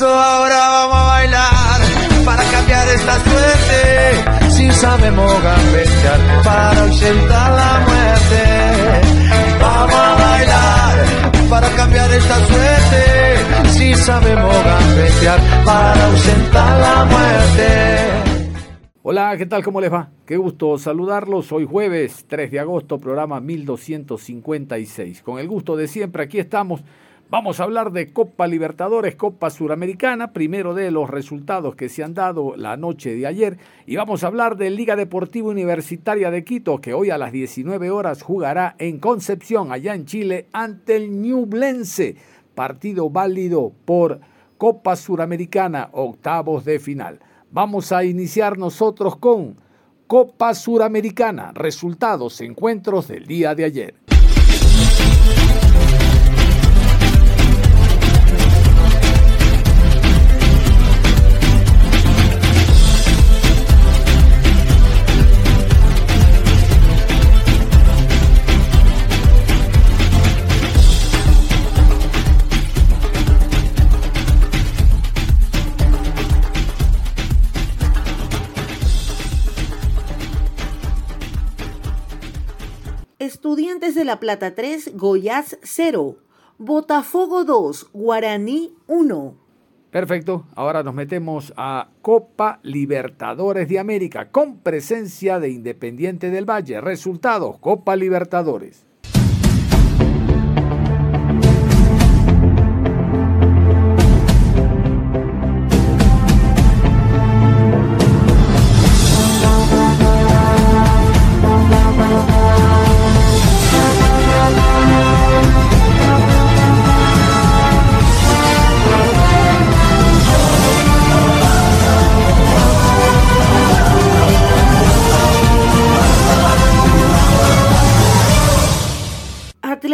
Eso ahora vamos a bailar para cambiar esta suerte. Si sabemos gambetear para ausentar la muerte. Vamos a bailar para cambiar esta suerte. Si sabemos gambetear para ausentar la muerte. Hola, ¿qué tal? ¿Cómo les va? Qué gusto saludarlos. Hoy jueves 3 de agosto, programa 1256. Con el gusto de siempre, aquí estamos Vamos a hablar de Copa Libertadores, Copa Suramericana, primero de los resultados que se han dado la noche de ayer y vamos a hablar de Liga Deportiva Universitaria de Quito que hoy a las 19 horas jugará en Concepción, allá en Chile, ante el Ñublense, partido válido por Copa Suramericana, octavos de final. Vamos a iniciar nosotros con Copa Suramericana, resultados, encuentros del día de ayer. La Plata 3, Goiás 0. Botafogo 2, Guaraní 1. Perfecto, ahora nos metemos a Copa Libertadores de América con presencia de Independiente del Valle. Resultados, Copa Libertadores.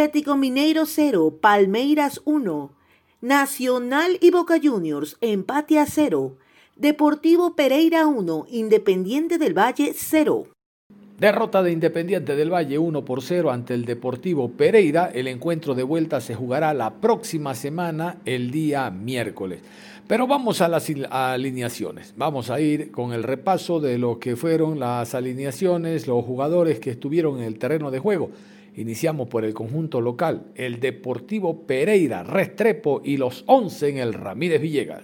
Atlético Mineiro 0, Palmeiras 1. Nacional y Boca Juniors, empate a 0. Deportivo Pereira 1, Independiente del Valle 0. Derrota de Independiente del Valle 1 por 0 ante el Deportivo Pereira. El encuentro de vuelta se jugará la próxima semana, el día miércoles. Pero vamos a las alineaciones. Vamos a ir con el repaso de lo que fueron las alineaciones, los jugadores que estuvieron en el terreno de juego. Iniciamos por el conjunto local, el Deportivo Pereira, Restrepo y los 11 en el Ramírez Villegas.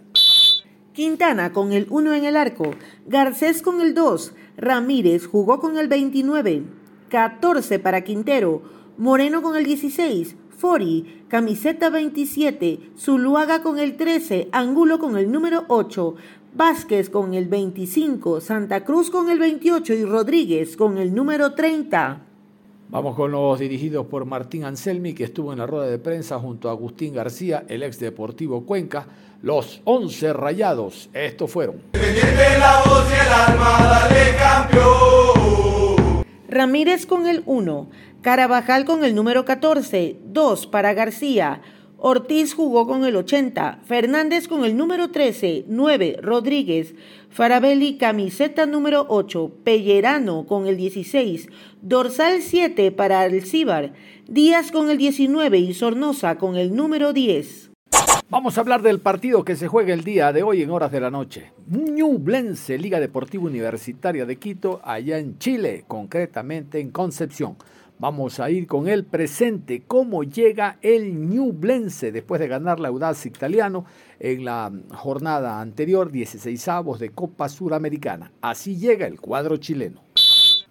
Quintana con el 1 en el arco, Garcés con el 2, Ramírez jugó con el 29, 14 para Quintero, Moreno con el 16, Fori, camiseta 27, Zuluaga con el 13, Angulo con el número 8, Vázquez con el 25, Santa Cruz con el 28 y Rodríguez con el número 30. Vamos con los dirigidos por Martín Anselmi, que estuvo en la rueda de prensa junto a Agustín García, el ex Deportivo Cuenca. Los 11 rayados, estos fueron. Ramírez con el 1, Carabajal con el número 14, 2 para García, Ortiz jugó con el 80, Fernández con el número 13, 9 Rodríguez, Farabelli camiseta número 8, Pellerano con el 16, dorsal 7 para Alcíbar, Díaz con el 19 y Sornosa con el número 10. Vamos a hablar del partido que se juega el día de hoy en horas de la noche. Ñublense, Liga Deportiva Universitaria de Quito, allá en Chile, concretamente en Concepción. Vamos a ir con el presente, cómo llega el Ñublense después de ganar la Audaz Italiano en la jornada anterior, 16 avos de Copa Suramericana. Así llega el cuadro chileno.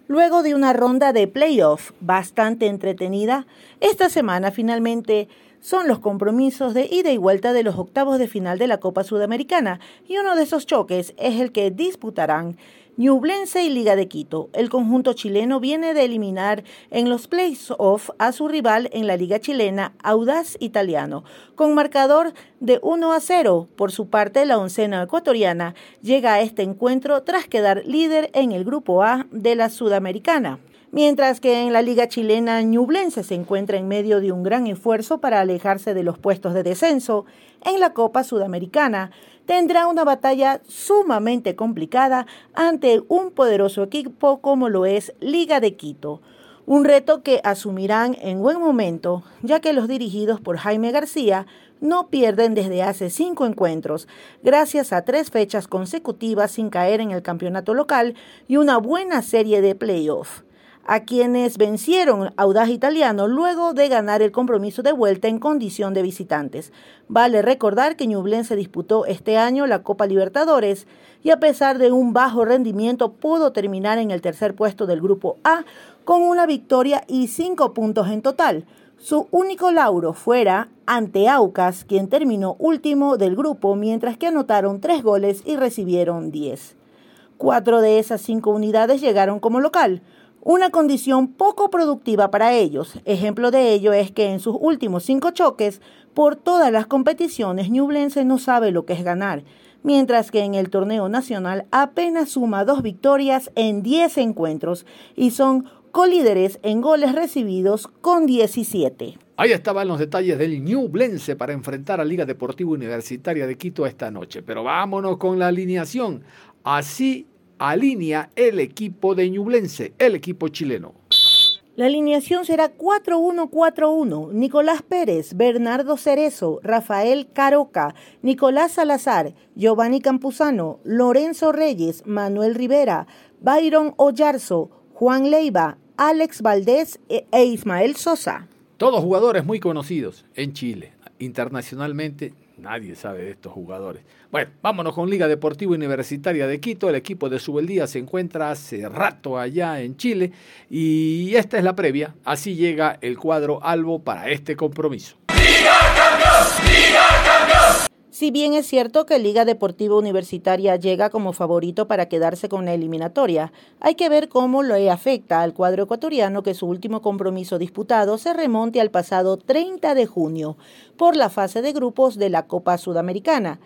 Luego de una ronda de playoff bastante entretenida, esta semana finalmente son los compromisos de ida y vuelta de los octavos de final de la Copa Sudamericana y uno de esos choques es el que disputarán Ñublense y Liga de Quito. El conjunto chileno viene de eliminar en los playoffs a su rival en la Liga chilena, Audaz Italiano, con marcador de 1 a 0. Por su parte, la oncena ecuatoriana llega a este encuentro tras quedar líder en el grupo A de la Sudamericana mientras que en la liga chilena Ñublense se encuentra en medio de un gran esfuerzo para alejarse de los puestos de descenso. En la Copa Sudamericana tendrá una batalla sumamente complicada ante un poderoso equipo como lo es Liga de Quito. Un reto que asumirán en buen momento, ya que los dirigidos por Jaime García no pierden desde hace cinco encuentros, gracias a tres fechas consecutivas sin caer en el campeonato local y una buena serie de playoffs a quienes vencieron Audaz Italiano luego de ganar el compromiso de vuelta en condición de visitantes. Vale recordar que Ñublense disputó este año la Copa Libertadores y a pesar de un bajo rendimiento pudo terminar en el tercer puesto del Grupo A con una victoria y cinco puntos en total. Su único lauro fuera ante Aucas, quien terminó último del grupo, mientras que anotaron tres goles y recibieron diez. Cuatro de esas cinco unidades llegaron como local una condición poco productiva para ellos. Ejemplo de ello es que en sus últimos cinco choques por todas las competiciones Ñublense no sabe lo que es ganar, mientras que en el torneo nacional apenas suma dos victorias en 10 encuentros y son colíderes en goles recibidos con 17. Ahí estaban los detalles del Ñublense para enfrentar a Liga Deportiva Universitaria de Quito esta noche. Pero vámonos con la alineación. Así alinea el equipo de Ñublense, el equipo chileno. La alineación será 4-1-4-1. Nicolás Pérez, Bernardo Cerezo, Rafael Caroca, Nicolás Salazar, Giovanni Campuzano, Lorenzo Reyes, Manuel Rivera, Byron Ollarzo, Juan Leiva, Alex Valdés e, e Ismael Sosa. Todos jugadores muy conocidos en Chile. Internacionalmente nadie sabe de estos jugadores. Bueno, vámonos con Liga Deportiva Universitaria de Quito. El equipo de Subeldía se encuentra hace rato allá en Chile y esta es la previa. Así llega el cuadro albo para este compromiso. ¡Liga campeón! ¡Liga! Si bien es cierto que Liga Deportiva Universitaria llega como favorito para quedarse con la eliminatoria, hay que ver cómo le afecta al cuadro ecuatoriano que su último compromiso disputado se remonte al pasado 30 de junio por la fase de grupos de la Copa Sudamericana.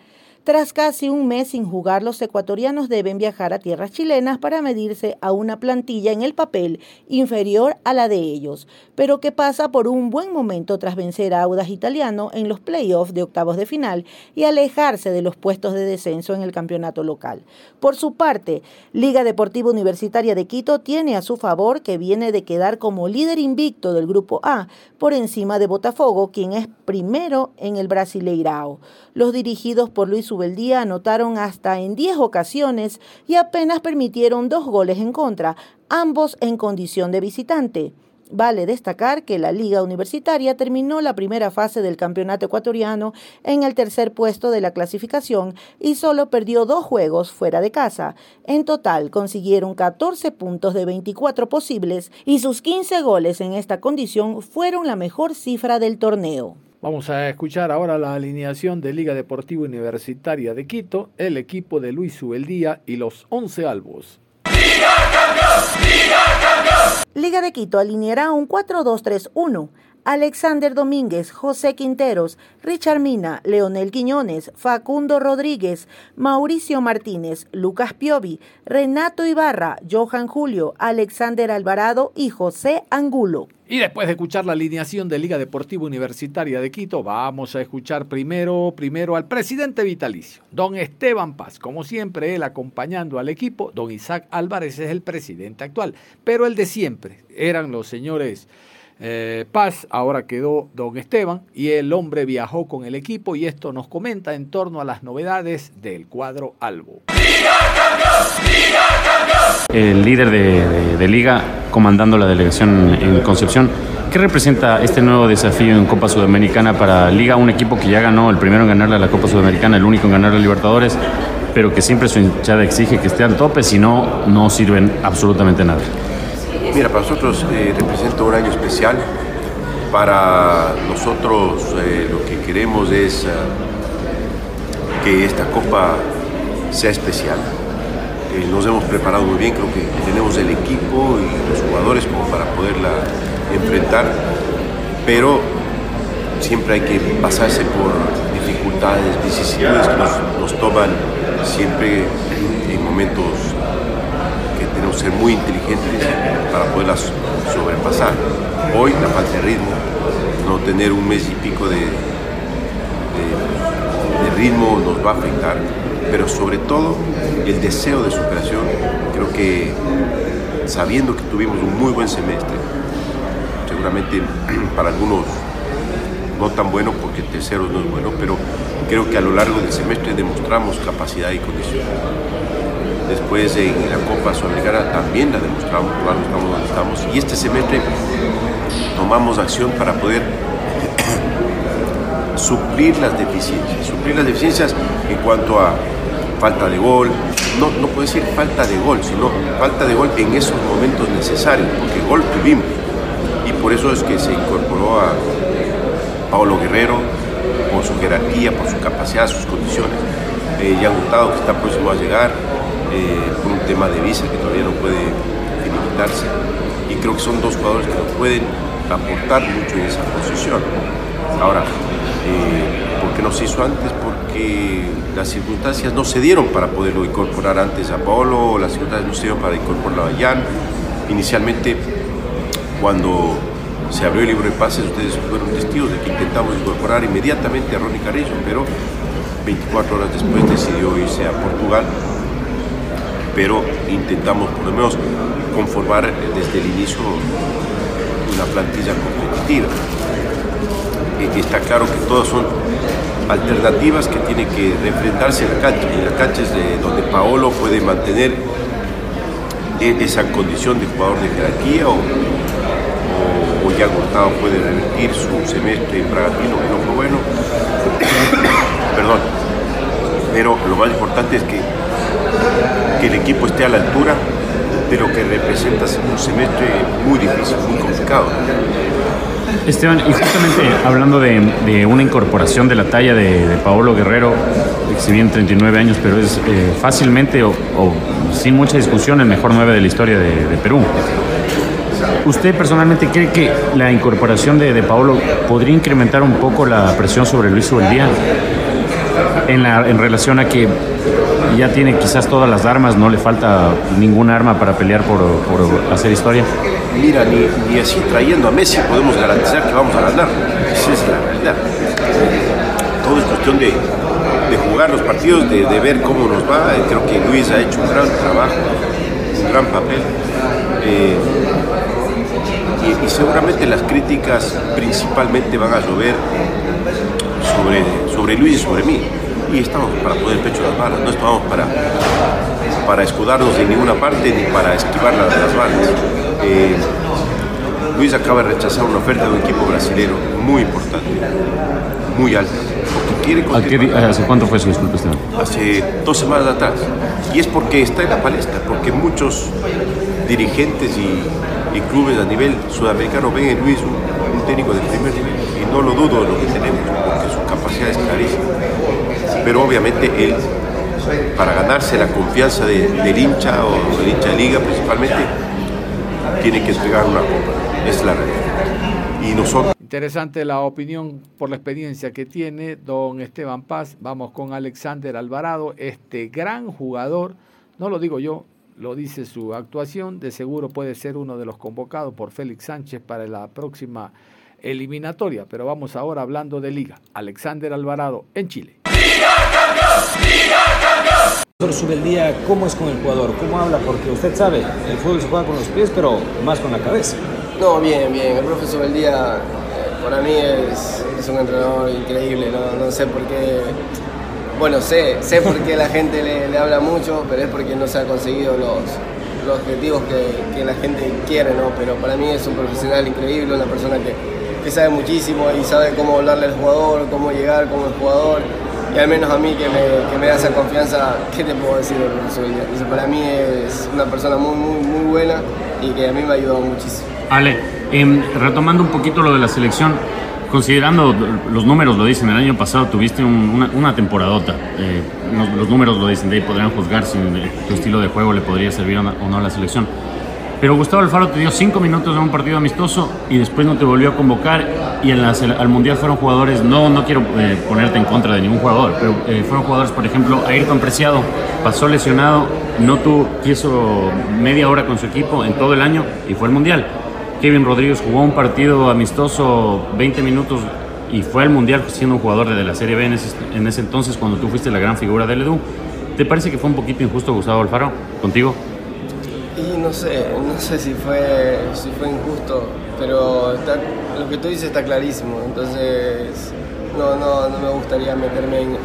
Tras casi un mes sin jugar, los ecuatorianos deben viajar a tierras chilenas para medirse a una plantilla en el papel inferior a la de ellos, pero que pasa por un buen momento tras vencer a Audas Italiano en los playoffs de octavos de final y alejarse de los puestos de descenso en el campeonato local. Por su parte, Liga Deportiva Universitaria de Quito tiene a su favor que viene de quedar como líder invicto del grupo A por encima de Botafogo, quien es primero en el Brasileirao. Los dirigidos por Luis Ubeldía anotaron hasta en 10 ocasiones y apenas permitieron dos goles en contra, ambos en condición de visitante. Vale destacar que la Liga Universitaria terminó la primera fase del campeonato ecuatoriano en el tercer puesto de la clasificación y solo perdió dos juegos fuera de casa. En total consiguieron 14 puntos de 24 posibles y sus 15 goles en esta condición fueron la mejor cifra del torneo. Vamos a escuchar ahora la alineación de Liga Deportiva Universitaria de Quito, el equipo de Luis Subeldía y los 11 albos. ¡Liga campeón! ¡Liga campeón! Liga de Quito alineará un 4-2-3-1 Alexander Domínguez, José Quinteros, Richard Mina, Leonel Quiñones, Facundo Rodríguez, Mauricio Martínez, Lucas Piovi, Renato Ibarra, Johan Julio, Alexander Alvarado y José Angulo. Y después de escuchar la alineación de Liga Deportiva Universitaria de Quito, vamos a escuchar primero, primero al presidente vitalicio, don Esteban Paz. Como siempre, él acompañando al equipo, don Isaac Álvarez es el presidente actual, pero el de siempre eran los señores eh, Paz, ahora quedó don Esteban y el hombre viajó con el equipo y esto nos comenta en torno a las novedades del cuadro Albo. El líder de, Liga comandando la delegación en Concepción. ¿Qué representa este nuevo desafío en Copa Sudamericana para Liga? Un equipo que ya ganó, el primero en ganarle a la Copa Sudamericana, el único en ganar a Libertadores, pero que siempre su hinchada exige que esté al tope, si no, no sirven absolutamente nada. Mira, para nosotros eh, representa un año especial Para nosotros eh, lo que queremos es eh, que esta copa sea especial. Nos hemos preparado muy bien, creo que tenemos el equipo y los jugadores como para poderla enfrentar, pero siempre hay que pasarse por dificultades, vicisitudes que nos, nos toman siempre en momentos ser muy inteligentes para poderlas sobrepasar. Hoy la falta de ritmo, no tener un mes y pico de, ritmo nos va a afectar, pero sobre todo el deseo de superación, creo que sabiendo que tuvimos un muy buen semestre, seguramente para algunos no tan bueno porque tercero no es bueno, pero creo que a lo largo del semestre demostramos capacidad y condición. Después en la Copa Sudamericana también la demostramos, estamos donde estamos. Y este semestre tomamos acción para poder suplir las deficiencias. Suplir las deficiencias en cuanto a falta de gol, no, no puedo decir falta de gol, sino falta de gol en esos momentos necesarios, porque gol tuvimos. Y por eso es que se incorporó a Paulo Guerrero, por su jerarquía, por su capacidad, sus condiciones. Eh, ya Gustavo, que está próximo a llegar, eh, por un tema de visa que todavía no puede finiquitarse. Y creo que son dos jugadores que nos pueden aportar mucho en esa posición. Ahora, eh, ¿por qué no se hizo antes? Porque las circunstancias no se dieron para poderlo incorporar antes a Paolo, las circunstancias no se dieron para incorporarlo a Jan. Inicialmente, cuando se abrió el libro de pases, ustedes fueron testigos de que intentamos incorporar inmediatamente a Ronnie Carrillo, pero 24 horas después decidió irse a Portugal. Pero intentamos por lo menos conformar desde el inicio una plantilla competitiva. Y está claro que todas son alternativas que tienen que enfrentarse en la cancha. Y la cancha es de donde Paolo puede mantener esa condición de jugador de jerarquía o, ya Gustavo puede revertir su semestre en Bragatino, que no fue bueno. Perdón. Pero lo más importante es que, que el equipo esté a la altura de lo que representa un semestre muy difícil, muy complicado. Esteban, y justamente hablando de, una incorporación de la talla de, Paolo Guerrero, si bien 39 años, pero es eh, fácilmente o, sin mucha discusión el mejor 9 de la historia de, Perú. ¿Usted personalmente cree que la incorporación de, Paolo podría incrementar un poco la presión sobre Luis Ubeldía en, en relación a que ya tiene quizás todas las armas, no le falta ningún arma para pelear por, hacer historia? Mira, ni, así trayendo a Messi podemos garantizar que vamos a ganar. Esa es la realidad. Todo es cuestión de, jugar los partidos, de, ver cómo nos va. Creo que Luis ha hecho un gran trabajo, un gran papel. Eh, y, y, seguramente las críticas principalmente van a llover sobre, sobre Luis y sobre mí y estamos para poner el pecho las balas, no estamos para, para escudarnos de ninguna parte ni para esquivar las, las balas. Eh, Luis acaba de rechazar una oferta de un equipo brasileño muy importante, muy alta. Quiere qué, ¿Hace cuánto fue Esteban? Hace dos semanas atrás. Y es porque está en la palestra, porque muchos dirigentes y, y clubes a nivel sudamericano ven en Luis un, un técnico de primer nivel. No lo dudo de lo que tenemos, porque su capacidad es clarísima pero obviamente él, para ganarse la confianza de, del hincha o del hincha de liga principalmente, tiene que entregar una copa. Es la realidad. Y nosotros. Interesante la opinión por la experiencia que tiene don Esteban Paz. Vamos con Alexander Alvarado, este gran jugador, no lo digo yo, lo dice su actuación, de seguro puede ser uno de los convocados por Félix Sánchez para la próxima eliminatoria. Pero vamos ahora hablando de liga. Alexander Alvarado en Chile. Profesor Subeldía, ¿cómo es con el jugador? ¿Cómo habla? Porque usted sabe, el fútbol se juega con los pies, pero más con la cabeza. No, bien, bien. El profe Subeldía eh, para mí es, es, un entrenador increíble. No, no sé por qué. Bueno, sé, sé por qué la gente le, le, habla mucho, pero es porque no se han conseguido los, los objetivos que, que, la gente quiere, ¿no? Pero para mí es un profesional increíble, una persona que, que sabe muchísimo y sabe cómo hablarle al jugador, cómo llegar como el jugador y al menos a mí que me, que me da esa confianza, ¿qué te puedo decir del profesor Entonces, para mí es una persona muy, muy, muy buena y que a mí me ha ayudado muchísimo. Ale, Em, retomando un poquito lo de la selección, considerando los números lo dicen, el año pasado tuviste un- una, una temporadota. Eh, los, los números lo dicen, de ahí podrían juzgar si eh, tu estilo de juego le podría servir o no a la selección. Pero Gustavo Alfaro te dio cinco minutos en un partido amistoso y después no te volvió a convocar. Y en la sele- al Mundial fueron jugadores, no, no quiero eh, ponerte en contra de ningún jugador, pero eh, fueron jugadores, por ejemplo, Ayrton Preciado, pasó lesionado, no tuvo, hizo media hora con su equipo en todo el año y fue al Mundial. Kevin Rodríguez jugó un partido amistoso 20 minutos y fue al Mundial siendo un jugador de la Serie B en ese, en ese entonces cuando tú fuiste la gran figura del Edu. ¿Te parece que fue un poquito injusto Gustavo Alfaro contigo? Y no sé, no sé si fue, si fue injusto, pero lo que tú dices está clarísimo, entonces no, no, no me gustaría meterme en,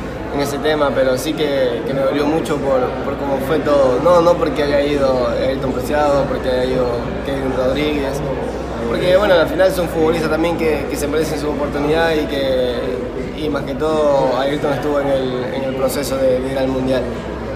ese tema, pero sí que, me dolió mucho por, por cómo fue todo, no, no porque haya ido Ayrton Preciado, porque haya ido Kevin Rodríguez, porque bueno, al final son futbolistas también que, que se merecen su oportunidad y que, y más que todo Ayrton estuvo en el, en el proceso de ir al Mundial.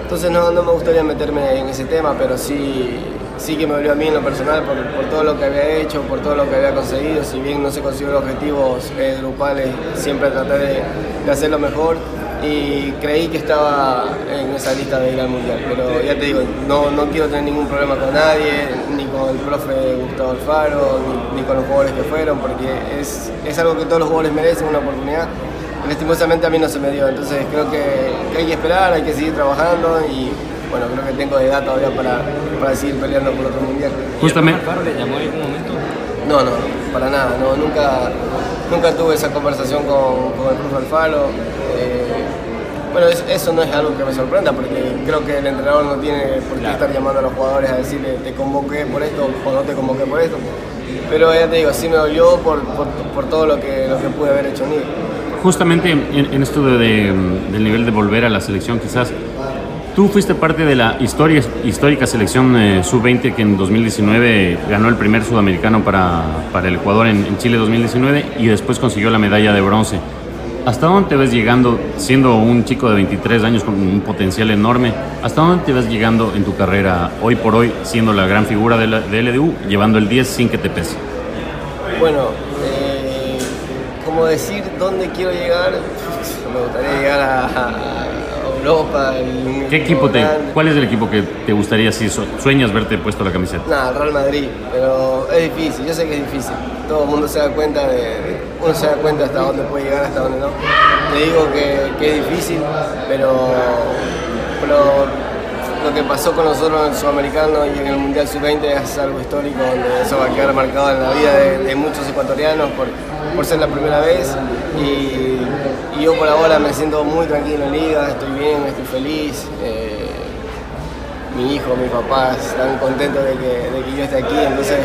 Entonces no, no me gustaría meterme en ese tema, pero sí, sí que me dolió a mí en lo personal por, por todo lo que había hecho, por todo lo que había conseguido. Si bien no se consiguió objetivos eh, grupales, siempre traté de, de hacerlo mejor y creí que estaba en esa lista de ir al Mundial. Pero ya te digo, no, no quiero tener ningún problema con nadie, ni con el profe Gustavo Alfaro, ni, ni con los jugadores que fueron, porque es, es algo que todos los jugadores merecen, una oportunidad lastimosamente a mí no se me dio, entonces creo que, hay que esperar, hay que seguir trabajando y bueno, creo que tengo de edad todavía para, para seguir peleando por otro mundial. Justamente. ¿Alfaro le llamó en algún momento? No, no, para nada, no, nunca, nunca tuve esa conversación con, con el profe Alfaro. eh, bueno, es- eso no es algo que me sorprenda porque creo que el entrenador no tiene por qué estar llamando a los jugadores a decirle te convoqué por esto o no te convoqué por esto. Pero ya te digo, sí me dolió por, por, por todo lo que, lo que pude haber hecho en mí. Justamente en, en esto de- de, del nivel de volver a la selección, quizás, tú fuiste parte de la historia, histórica selección eh, sub-20 que en 2019 ganó el primer sudamericano para, para el Ecuador en, en Chile 2019 y después consiguió la medalla de bronce. ¿Hasta dónde te ves llegando, siendo un chico de 23 años con un potencial enorme, hasta dónde te ves llegando en tu carrera hoy por hoy, siendo la gran figura de la, de LDU, llevando el 10 sin que te pese? Bueno, como decir dónde quiero llegar, me gustaría llegar a, Europa. ¿Qué equipo te. ¿Cuál es el equipo que te gustaría si su- sueñas verte puesto la camiseta? Nada, Real Madrid, pero es difícil, yo sé que es difícil. Todo el mundo se da cuenta de, uno se da cuenta hasta dónde puede llegar, hasta dónde no. Te digo que, que es difícil, pero, pero lo que pasó con nosotros en el Sudamericano y en el Mundial Sub-20 es algo histórico, donde eso va a quedar marcado en la vida de, muchos ecuatorianos por, ser la primera vez. Y, yo por ahora me siento muy tranquilo en liga, estoy bien, estoy feliz. eh, mi hijo, mi papá están contentos de que, de que yo esté aquí, entonces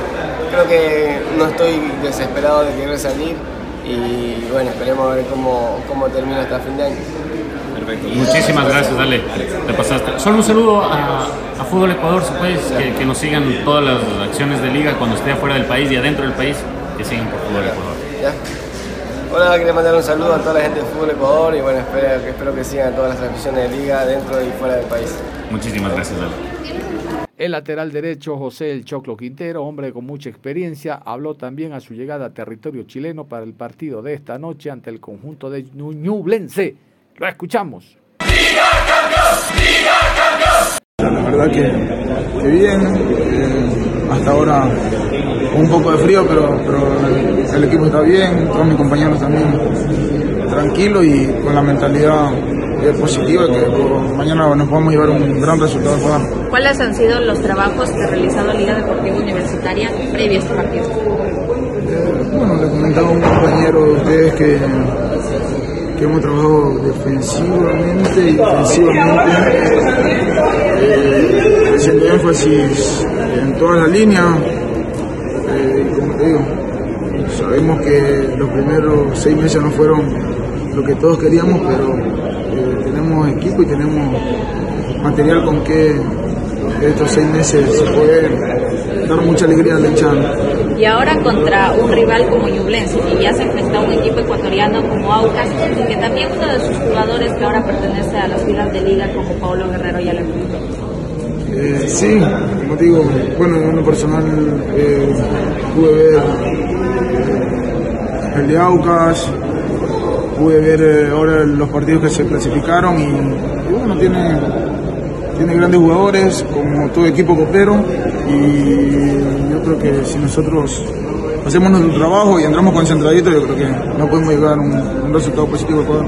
creo que no estoy desesperado de querer salir y bueno, esperemos a ver cómo, cómo termina hasta fin de año. Muchísimas gracias, dale, te pasaste. Solo un saludo a, a Fútbol Ecuador, si puedes, que, que nos sigan todas las acciones de liga cuando esté afuera del país y adentro del país, que sigan por Fútbol Ecuador. ¿ya? Hola, quería mandar un saludo a toda la gente de Fútbol Ecuador y bueno, espero, espero que sigan todas las transmisiones de liga dentro y fuera del país. Muchísimas gracias, dale. El lateral derecho José El Choclo Quintero, hombre con mucha experiencia, habló también a su llegada a territorio chileno para el partido de esta noche ante el conjunto de Ñublense. Lo escuchamos. La verdad que, que bien, eh, hasta ahora un poco de frío, pero, pero el, el equipo está bien, todos mis compañeros también tranquilos y con la mentalidad eh, positiva que mañana nos podemos llevar un gran resultado. ¿Cuáles han sido los trabajos que ha realizado Liga Deportiva Universitaria previo a este partido? Bueno, le comentaba a un compañero de ustedes que, que hemos trabajado defensivamente y ofensivamente, eh, haciendo énfasis en todas las líneas. Eh, como te digo, sabemos que los primeros seis meses no fueron lo que todos queríamos, pero eh, tenemos equipo y tenemos material con que estos seis meses se puede dar mucha alegría a la hinchada. Y ahora contra un rival como Ñublense, que ya se enfrenta a un equipo ecuatoriano como Aucas, que también uno de sus jugadores que ahora pertenece a las filas de Liga como Paulo Guerrero ya le enfrentó. Eh, sí, como digo, bueno, en lo personal eh, pude ver el de Aucas, pude ver eh, ahora los partidos que se clasificaron y, y bueno, tiene, tiene grandes jugadores como todo equipo copero y yo creo que si nosotros hacemos nuestro trabajo y entramos concentraditos, yo creo que no podemos llegar a un, resultado positivo al Ecuador.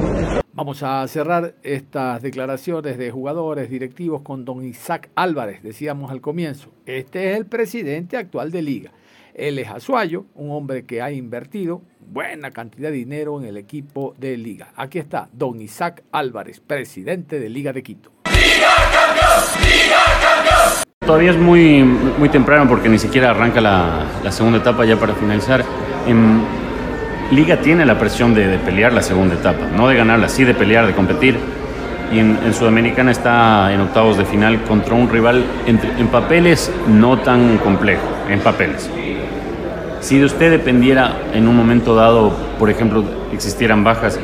Vamos a cerrar estas declaraciones de jugadores directivos con don Isaac Álvarez, decíamos al comienzo. Este es el presidente actual de Liga. Él es Azuayo, un hombre que ha invertido buena cantidad de dinero en el equipo de Liga. Aquí está don Isaac Álvarez, presidente de Liga de Quito. Todavía es muy, muy temprano porque ni siquiera arranca la, la segunda etapa ya para finalizar. En Liga tiene la presión de, de, pelear la segunda etapa, no de ganarla, sí de pelear, de competir. Y en, en Sudamericana está en octavos de final contra un rival entre, en papeles no tan complejo, en papeles. Si de usted dependiera en un momento dado, por ejemplo, existieran bajas,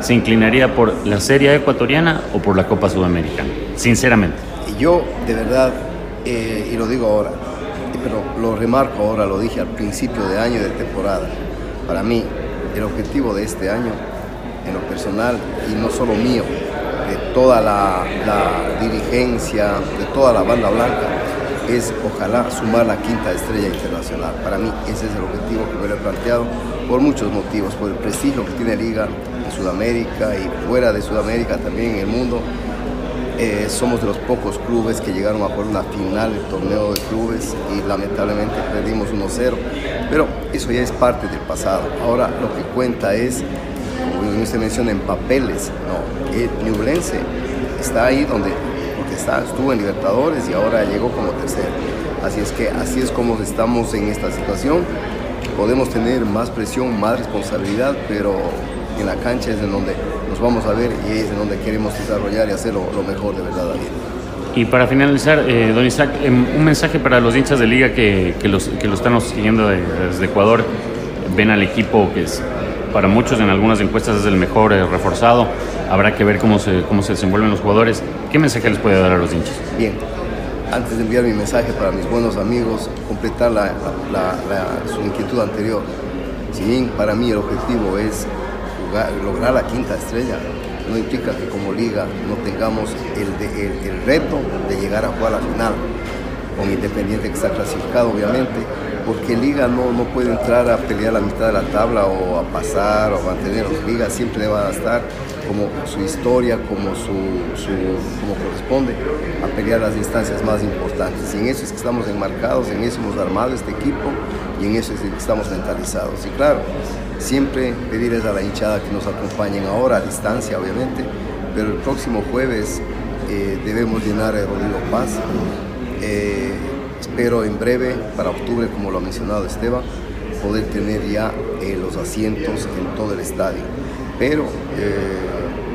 ¿se inclinaría por la Serie Ecuatoriana o por la Copa Sudamericana? Sinceramente. Yo, de verdad, eh, y lo digo ahora, pero lo remarco ahora, lo dije al principio de año de temporada. Para mí, el objetivo de este año, en lo personal, y no solo mío, de toda la, la dirigencia, de toda la banda blanca, es ojalá sumar la quinta estrella internacional. Para mí ese es el objetivo que me lo he planteado por muchos motivos, por el prestigio que tiene Liga en Sudamérica y fuera de Sudamérica también en el mundo. Eh, somos de los pocos clubes que llegaron a jugar una final del torneo de clubes y lamentablemente perdimos 1-0. Pero eso ya es parte del pasado. Ahora lo que cuenta es, como usted menciona, en papeles. No, el Ñublense está ahí donde porque está, estuvo en Libertadores y ahora llegó como tercero. Así es que así es como estamos en esta situación. Podemos tener más presión, más responsabilidad, pero en la cancha es en donde nos vamos a ver y es en donde queremos desarrollar y hacer lo, lo mejor de verdad David. Y para finalizar, eh, don Isaac, eh, un mensaje para los hinchas de liga que, que, los, que lo están siguiendo de, desde Ecuador, ven al equipo que es, para muchos en algunas encuestas es el mejor eh, reforzado, habrá que ver cómo se, cómo se desenvuelven los jugadores. ¿Qué mensaje les puede dar a los hinchas? Bien, antes de enviar mi mensaje para mis buenos amigos, completar la, la, la, su inquietud anterior. Si bien para mí el objetivo es lograr la quinta estrella, no implica que como liga no tengamos el, el, el, reto de llegar a jugar la final con Independiente que está clasificado obviamente, porque Liga no, no puede entrar a pelear la mitad de la tabla o a pasar o a mantener, Liga siempre va a estar como su historia, como, su, su, como corresponde, a pelear las instancias más importantes. Y en eso es que estamos enmarcados, en eso hemos armado este equipo y en eso es que estamos mentalizados. Y claro, siempre pedirles a la hinchada que nos acompañen ahora, a distancia obviamente, pero el próximo jueves eh, debemos llenar el Rodrigo Paz. Eh, espero en breve, para octubre, como lo ha mencionado Esteban, poder tener ya eh, los asientos en todo el estadio. Pero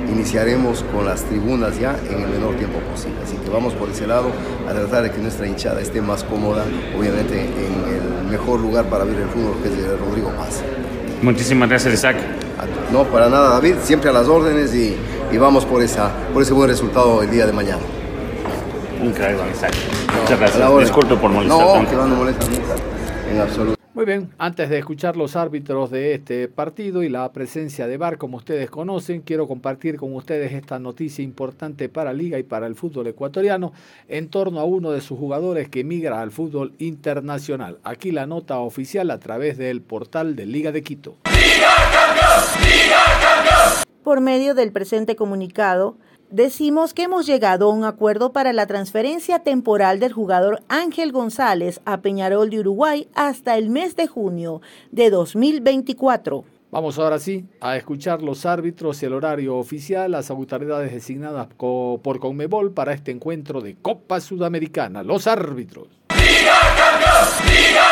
iniciaremos con las tribunas ya en el menor tiempo posible. Así que vamos por ese lado a tratar de que nuestra hinchada esté más cómoda, obviamente en el mejor lugar para ver el fútbol, que es el Rodrigo Paz. Muchísimas gracias, Isaac. No, para nada, David, siempre a las órdenes y, y vamos por, esa, por ese buen resultado el día de mañana. Increíble, Isaac. No, Muchas gracias. Disculpe por molestar. No, tanto. que no molesta nunca, en absoluto. Muy bien, antes de escuchar los árbitros de este partido y la presencia de VAR, como ustedes conocen, quiero compartir con ustedes esta noticia importante para Liga y para el fútbol ecuatoriano en torno a uno de sus jugadores que migra al fútbol internacional. Aquí la nota oficial a través del portal de Liga de Quito. ¡Liga campeón! ¡Liga campeón! Por medio del presente comunicado, decimos que hemos llegado a un acuerdo para la transferencia temporal del jugador Ángel González a Peñarol de Uruguay hasta el mes de junio de 2024. Vamos ahora sí a escuchar los árbitros y el horario oficial, las autoridades designadas por Conmebol para este encuentro de Copa Sudamericana. Los árbitros. ¡Liga campeón! ¡Liga!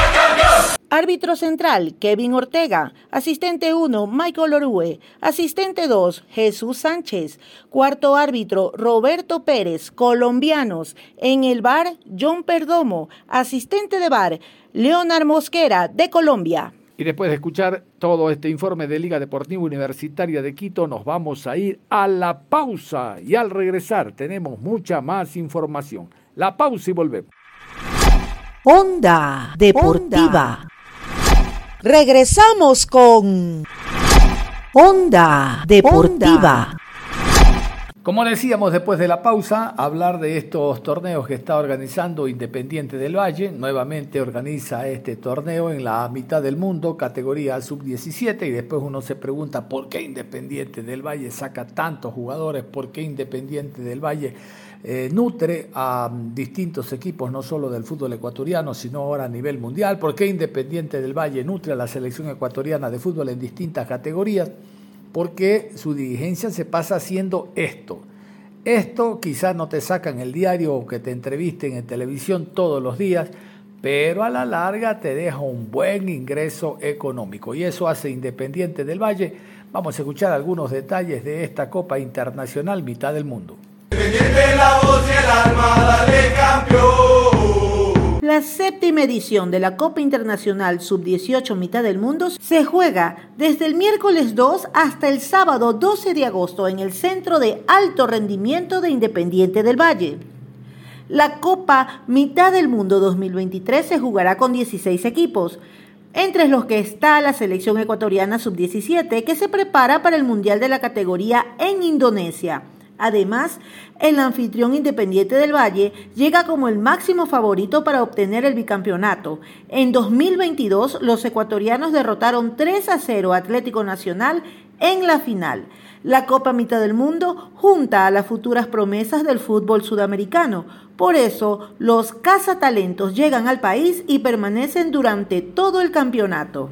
Árbitro central, Kevin Ortega. Asistente 1, Michael Orue. Asistente 2, Jesús Sánchez. Cuarto árbitro, Roberto Pérez, colombianos. En el bar, John Perdomo. Asistente de bar, Leonard Mosquera, de Colombia. Y después de escuchar todo este informe de Liga Deportiva Universitaria de Quito, nos vamos a ir a la pausa. Y al regresar tenemos mucha más información. La pausa y volvemos. Onda Deportiva. Regresamos con Onda Deportiva. Como decíamos después de la pausa, hablar de estos torneos que está organizando Independiente del Valle. Nuevamente organiza este torneo en la mitad del mundo, categoría sub-17, y después uno se pregunta por qué Independiente del Valle saca tantos jugadores, por qué Independiente del Valle eh, nutre a distintos equipos, no solo del fútbol ecuatoriano, sino ahora a nivel mundial, por qué Independiente del Valle nutre a la selección ecuatoriana de fútbol en distintas categorías porque su dirigencia se pasa haciendo esto. Esto quizás no te sacan el diario o que te entrevisten en televisión todos los días, pero a la larga te deja un buen ingreso económico y eso hace Independiente del Valle. Vamos a escuchar algunos detalles de esta Copa Internacional Mitad del Mundo. La séptima edición de la Copa Internacional Sub-18 Mitad del Mundo se juega desde el miércoles 2 hasta el sábado 12 de agosto en el Centro de Alto Rendimiento de Independiente del Valle. La Copa Mitad del Mundo 2023 se jugará con 16 equipos, entre los que está la selección ecuatoriana Sub-17 que se prepara para el Mundial de la categoría en Indonesia. Además, el anfitrión independiente del Valle llega como el máximo favorito para obtener el bicampeonato. En 2022, los ecuatorianos derrotaron 3 a 0 a Atlético Nacional en la final. La Copa Mitad del Mundo junta a las futuras promesas del fútbol sudamericano. Por eso, los cazatalentos llegan al país y permanecen durante todo el campeonato.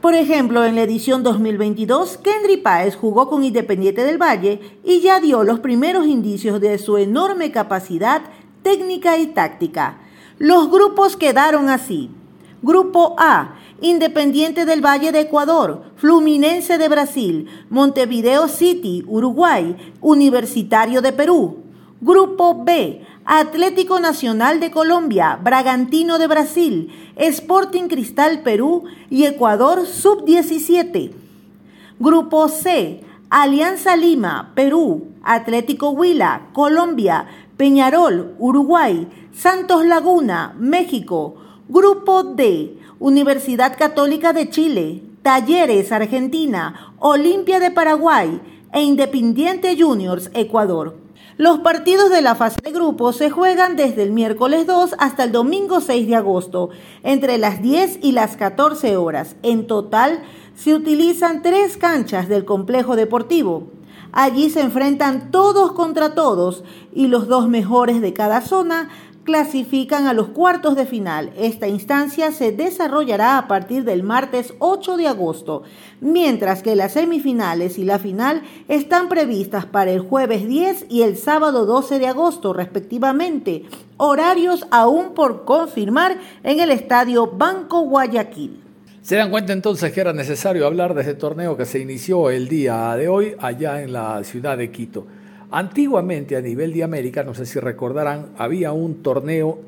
Por ejemplo, en la edición 2022, Kendry Páez jugó con Independiente del Valle y ya dio los primeros indicios de su enorme capacidad técnica y táctica. Los grupos quedaron así. Grupo A, Independiente del Valle de Ecuador, Fluminense de Brasil, Montevideo City, Uruguay, Universitario de Perú. Grupo B, Atlético Nacional de Colombia, Bragantino de Brasil, Sporting Cristal Perú y Ecuador Sub-17. Grupo C, Alianza Lima, Perú, Atlético Huila, Colombia, Peñarol, Uruguay, Santos Laguna, México. Grupo D, Universidad Católica de Chile, Talleres, Argentina, Olimpia de Paraguay e Independiente Juniors, Ecuador. Los partidos de la fase de grupos se juegan desde el miércoles 2 hasta el domingo 6 de agosto, entre las 10 y las 14 horas. En total, se utilizan tres canchas del complejo deportivo. Allí se enfrentan todos contra todos y los dos mejores de cada zona clasifican a los cuartos de final. Esta instancia se desarrollará a partir del martes 8 de agosto, mientras que las semifinales y la final están previstas para el jueves 10 y el sábado 12 de agosto respectivamente, horarios aún por confirmar en el estadio Banco Guayaquil. Se dan cuenta entonces que era necesario hablar de ese torneo que se inició el día de hoy allá en la ciudad de Quito. Antiguamente a nivel de América, no sé si recordarán, había un torneo,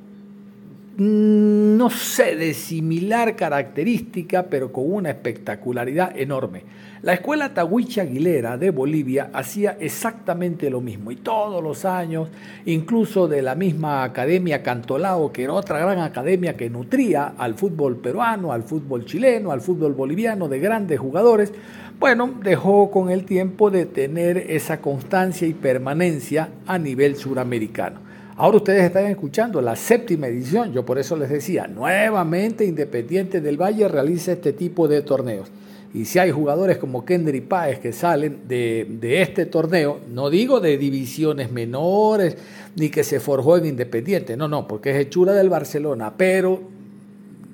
no sé, de similar característica, pero con una espectacularidad enorme. La escuela Tahuicha Aguilera de Bolivia hacía exactamente lo mismo y todos los años, incluso de la misma Academia Cantolao, que era otra gran academia que nutría al fútbol peruano, al fútbol chileno, al fútbol boliviano de grandes jugadores, bueno, dejó con el tiempo de tener esa constancia y permanencia a nivel suramericano. Ahora ustedes están escuchando la séptima edición, yo por eso les decía, nuevamente Independiente del Valle realiza este tipo de torneos. Y si hay jugadores como Kendry Páez que salen de, este torneo, no digo de divisiones menores, ni que se forjó en Independiente, no, no, porque es hechura del Barcelona, pero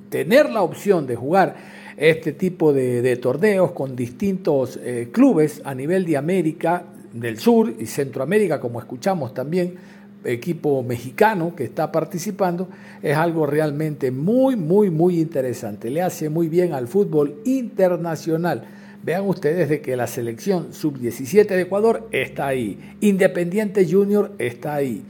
tener la opción de jugar este tipo de, torneos con distintos eh, clubes a nivel de América del Sur y Centroamérica, como escuchamos también, equipo mexicano que está participando, es algo realmente muy, muy, muy interesante. Le hace muy bien al fútbol internacional. Vean ustedes de que la selección sub-17 de Ecuador está ahí, Independiente Junior está ahí,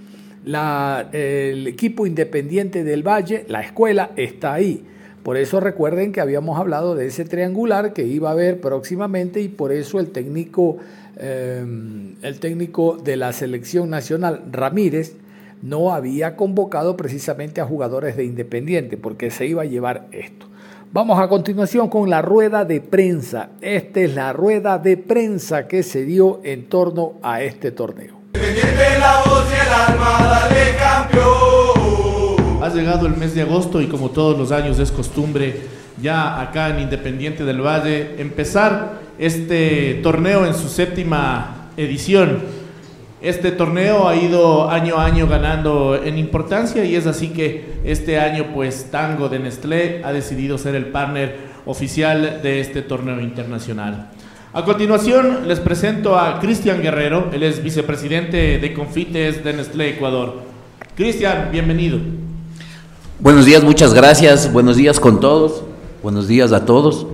la, el equipo independiente del Valle, la escuela está ahí. Por eso recuerden que habíamos hablado de ese triangular que iba a haber próximamente y por eso el técnico, em, el técnico de la selección nacional, Ramírez, no había convocado precisamente a jugadores de Independiente porque se iba a llevar esto. Vamos a continuación con la rueda de prensa. Esta es la rueda de prensa que se dio en torno a este torneo. Ha llegado el mes de agosto y como todos los años es costumbre ya acá en Independiente del Valle empezar este torneo en su séptima edición. Este torneo ha ido año a año ganando en importancia y es así que este año pues Tango de Nestlé ha decidido ser el partner oficial de este torneo internacional. A continuación les presento a Cristian Guerrero, él es vicepresidente de Confites de Nestlé Ecuador. Cristian, bienvenido. Buenos días, muchas gracias, buenos días con todos, buenos días a todos.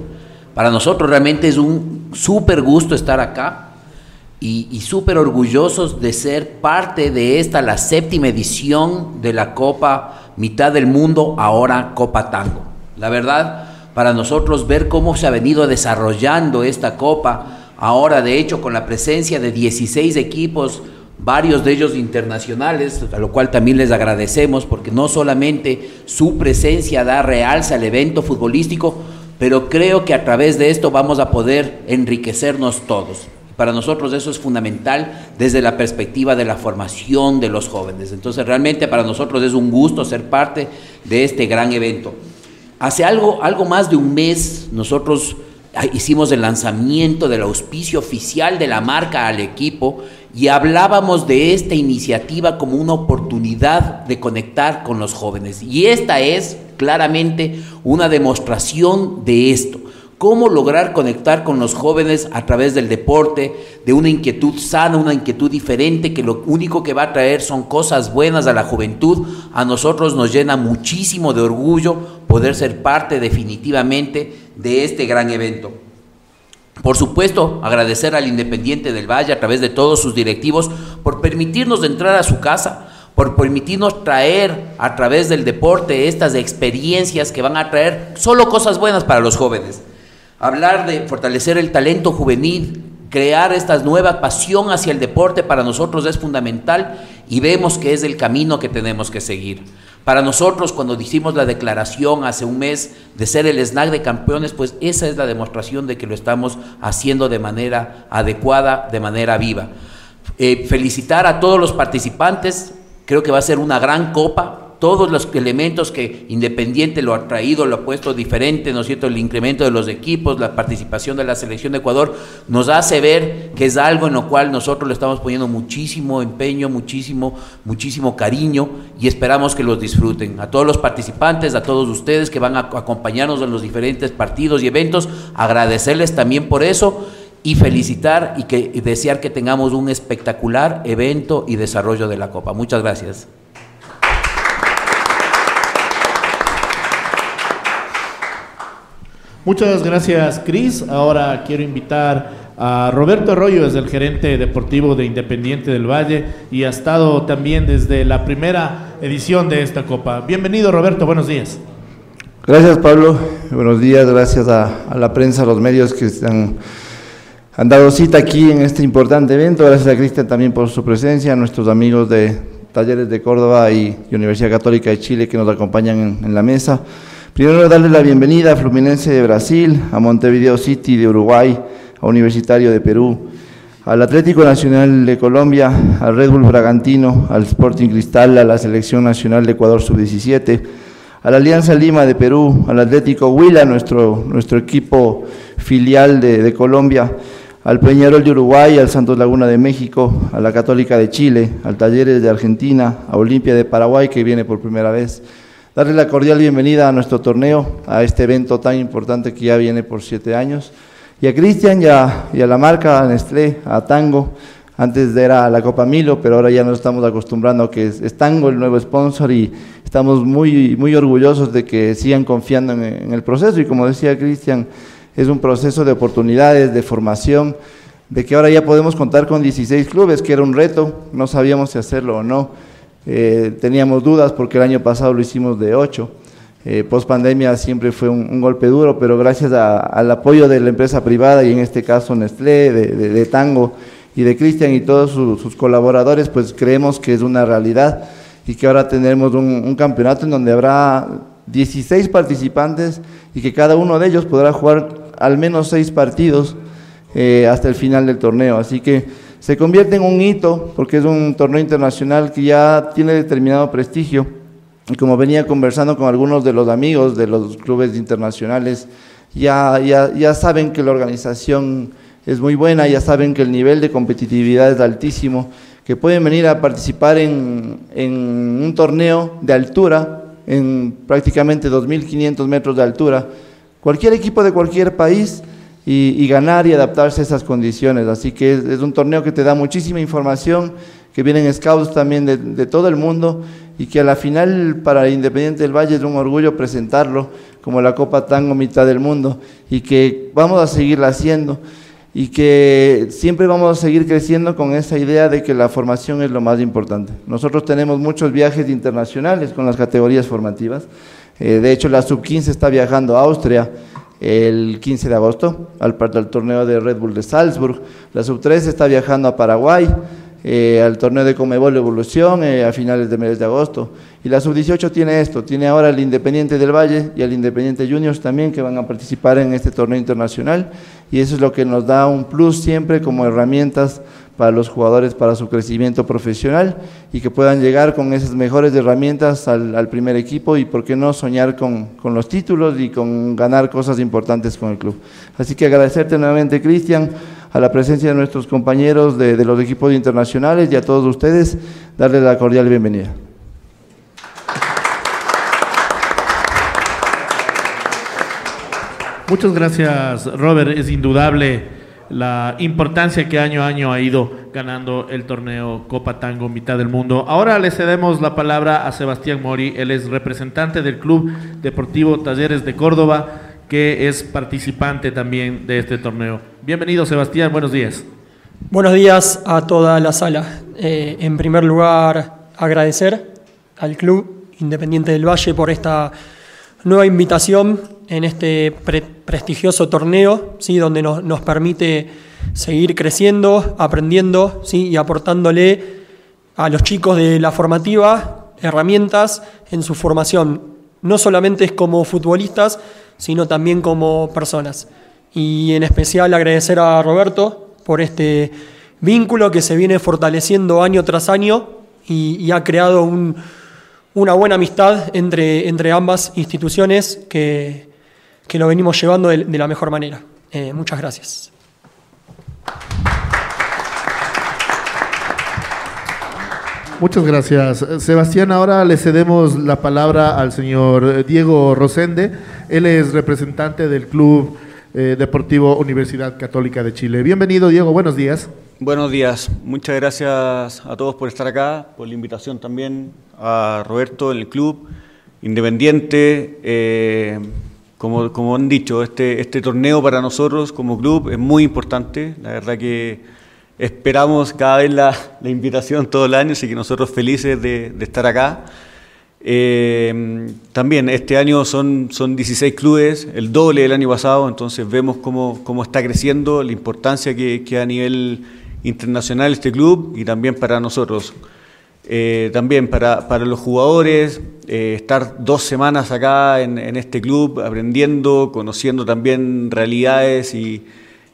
Para nosotros realmente es un súper gusto estar acá y, súper orgullosos de ser parte de esta, la séptima edición de la Copa Mitad del Mundo, ahora Copa Tango. La verdad, para nosotros ver cómo se ha venido desarrollando esta Copa, ahora de hecho con la presencia de 16 equipos, varios de ellos internacionales, a lo cual también les agradecemos porque no solamente su presencia da realza al evento futbolístico, pero creo que a través de esto vamos a poder enriquecernos todos. Para nosotros eso es fundamental desde la perspectiva de la formación de los jóvenes. Entonces realmente para nosotros es un gusto ser parte de este gran evento. Hace algo, algo más de un mes nosotros hicimos el lanzamiento del auspicio oficial de la marca al equipo y hablábamos de esta iniciativa como una oportunidad de conectar con los jóvenes. Y esta es claramente una demostración de esto cómo lograr conectar con los jóvenes a través del deporte, de una inquietud sana, una inquietud diferente, que lo único que va a traer son cosas buenas a la juventud. A nosotros nos llena muchísimo de orgullo poder ser parte definitivamente de este gran evento. Por supuesto, agradecer al Independiente del Valle a través de todos sus directivos por permitirnos entrar a su casa, por permitirnos traer a través del deporte estas experiencias que van a traer solo cosas buenas para los jóvenes hablar de fortalecer el talento juvenil, crear esta nueva pasión hacia el deporte para nosotros es fundamental y vemos que es el camino que tenemos que seguir. Para nosotros, cuando hicimos la declaración hace un mes de ser el snack de campeones, pues esa es la demostración de que lo estamos haciendo de manera adecuada, de manera viva. Eh, felicitar a todos los participantes, creo que va a ser una gran copa, todos los elementos que Independiente lo ha traído, lo ha puesto diferente, ¿no es cierto? El incremento de los equipos, la participación de la selección de Ecuador, nos hace ver que es algo en lo cual nosotros le estamos poniendo muchísimo empeño, muchísimo, muchísimo cariño y esperamos que los disfruten. A todos los participantes, a todos ustedes que van a acompañarnos en los diferentes partidos y eventos, agradecerles también por eso y felicitar y, que, y desear que tengamos un espectacular evento y desarrollo de la Copa. Muchas gracias. Muchas gracias, Cris. Ahora quiero invitar a Roberto Arroyo, es el gerente deportivo de Independiente del Valle y ha estado también desde la primera edición de esta Copa. Bienvenido, Roberto, buenos días. Gracias, Pablo. Buenos días, gracias a, la prensa, a los medios que han, han dado cita aquí en este importante evento. Gracias a Cristian también por su presencia, a nuestros amigos de Talleres de Córdoba y Universidad Católica de Chile que nos acompañan en la mesa. Primero darle la bienvenida a Fluminense de Brasil, a Montevideo City de Uruguay, a Universitario de Perú, al Atlético Nacional de Colombia, al Red Bull Bragantino, al Sporting Cristal, a la Selección Nacional de Ecuador Sub-17, a la Alianza Lima de Perú, al Atlético Huila, nuestro, nuestro equipo filial de, de Colombia, al Peñarol de Uruguay, al Santos Laguna de México, a la Católica de Chile, al Talleres de Argentina, a Olimpia de Paraguay, que viene por primera vez, darle la cordial bienvenida a nuestro torneo, a este evento tan importante que ya viene por siete años, y a Cristian y, a, la marca, a Nestlé, a Tango, antes era la Copa Milo, pero ahora ya nos estamos acostumbrando a que es, Tango el nuevo sponsor y estamos muy, muy orgullosos de que sigan confiando en, en el proceso. Y como decía Cristian, es un proceso de oportunidades, de formación, de que ahora ya podemos contar con 16 clubes, que era un reto, no sabíamos si hacerlo o no eh, teníamos dudas porque el año pasado lo hicimos de 8. Eh, post pandemia siempre fue un, golpe duro, pero gracias al apoyo de la empresa privada y en este caso Nestlé, de, Tango y de Cristian y todos sus colaboradores, pues creemos que es una realidad y que ahora tenemos un, un campeonato en donde habrá 16 participantes y que cada uno de ellos podrá jugar al menos 6 partidos eh, hasta el final del torneo. Así que se convierte en un hito porque es un torneo internacional que ya tiene determinado prestigio. Y como venía conversando con algunos de los amigos de los clubes internacionales, ya, ya, ya saben que la organización es muy buena, ya saben que el nivel de competitividad es altísimo, que pueden venir a participar en, en un torneo de altura, en prácticamente 2.500 metros de altura, cualquier equipo de cualquier país y, ganar y adaptarse a esas condiciones. Así que es, un torneo que te da muchísima información, que vienen scouts también de, de todo el mundo y que a la final para Independiente del Valle es un orgullo presentarlo como la Copa Tango Mitad del Mundo y que vamos a seguirla haciendo y que siempre vamos a seguir creciendo con esa idea de que la formación es lo más importante. Nosotros tenemos muchos viajes internacionales con las categorías formativas. Eh, de hecho, la sub-15 está viajando a Austria el 15 de agosto al, al torneo de Red Bull de Salzburg. La sub-13 está viajando a Paraguay eh, al torneo de Comebol Evolución eh, a finales de mes de agosto. Y la sub-18 tiene esto, tiene ahora el Independiente del Valle y el Independiente Juniors también que van a participar en este torneo internacional y eso es lo que nos da un plus siempre como herramientas para los jugadores para su crecimiento profesional y que puedan llegar con esas mejores herramientas al, al primer equipo y por qué no soñar con, con, los títulos y con ganar cosas importantes con el club. Así que agradecerte nuevamente Cristian, a la presencia de nuestros compañeros de, de los equipos internacionales y a todos ustedes, darles la cordial bienvenida. Muchas gracias, Robert. Es indudable la importancia que año a año ha ido ganando el torneo Copa Tango Mitad del Mundo. Ahora le cedemos la palabra a Sebastián Mori. Él es representante del Club Deportivo Talleres de Córdoba, que es participante también de este torneo. Bienvenido, Sebastián. Buenos días. Buenos días a toda la sala. Eh, en primer lugar, agradecer al Club Independiente del Valle por esta nueva invitación en este prestigioso torneo, ¿sí? donde nos, nos, permite seguir creciendo, aprendiendo ¿sí? y aportándole a los chicos de la formativa herramientas en su formación, no solamente como futbolistas, sino también como personas. Y en especial agradecer a Roberto por este vínculo que se viene fortaleciendo año tras año y, y ha creado un, una buena amistad entre, entre ambas instituciones que, que lo venimos llevando de, de la mejor manera. Eh, muchas gracias. Muchas gracias. Sebastián, ahora le cedemos la palabra al señor Diego Rosende. Él es representante del Club eh, Deportivo Universidad Católica de Chile. Bienvenido, Diego. Buenos días. Buenos días. Muchas gracias a todos por estar acá, por la invitación también a Roberto, el club independiente. Eh, como, como, han dicho, este, este torneo para nosotros como club es muy importante. La verdad que esperamos cada vez la, la invitación todo el año, así que nosotros felices de, de estar acá. Eh, también este año son, son 16 clubes, el doble del año pasado, entonces vemos cómo, cómo está creciendo, la importancia que, que a nivel internacional este club y también para nosotros. Eh, también para, para, los jugadores, eh, estar dos semanas acá en, en, este club aprendiendo, conociendo también realidades y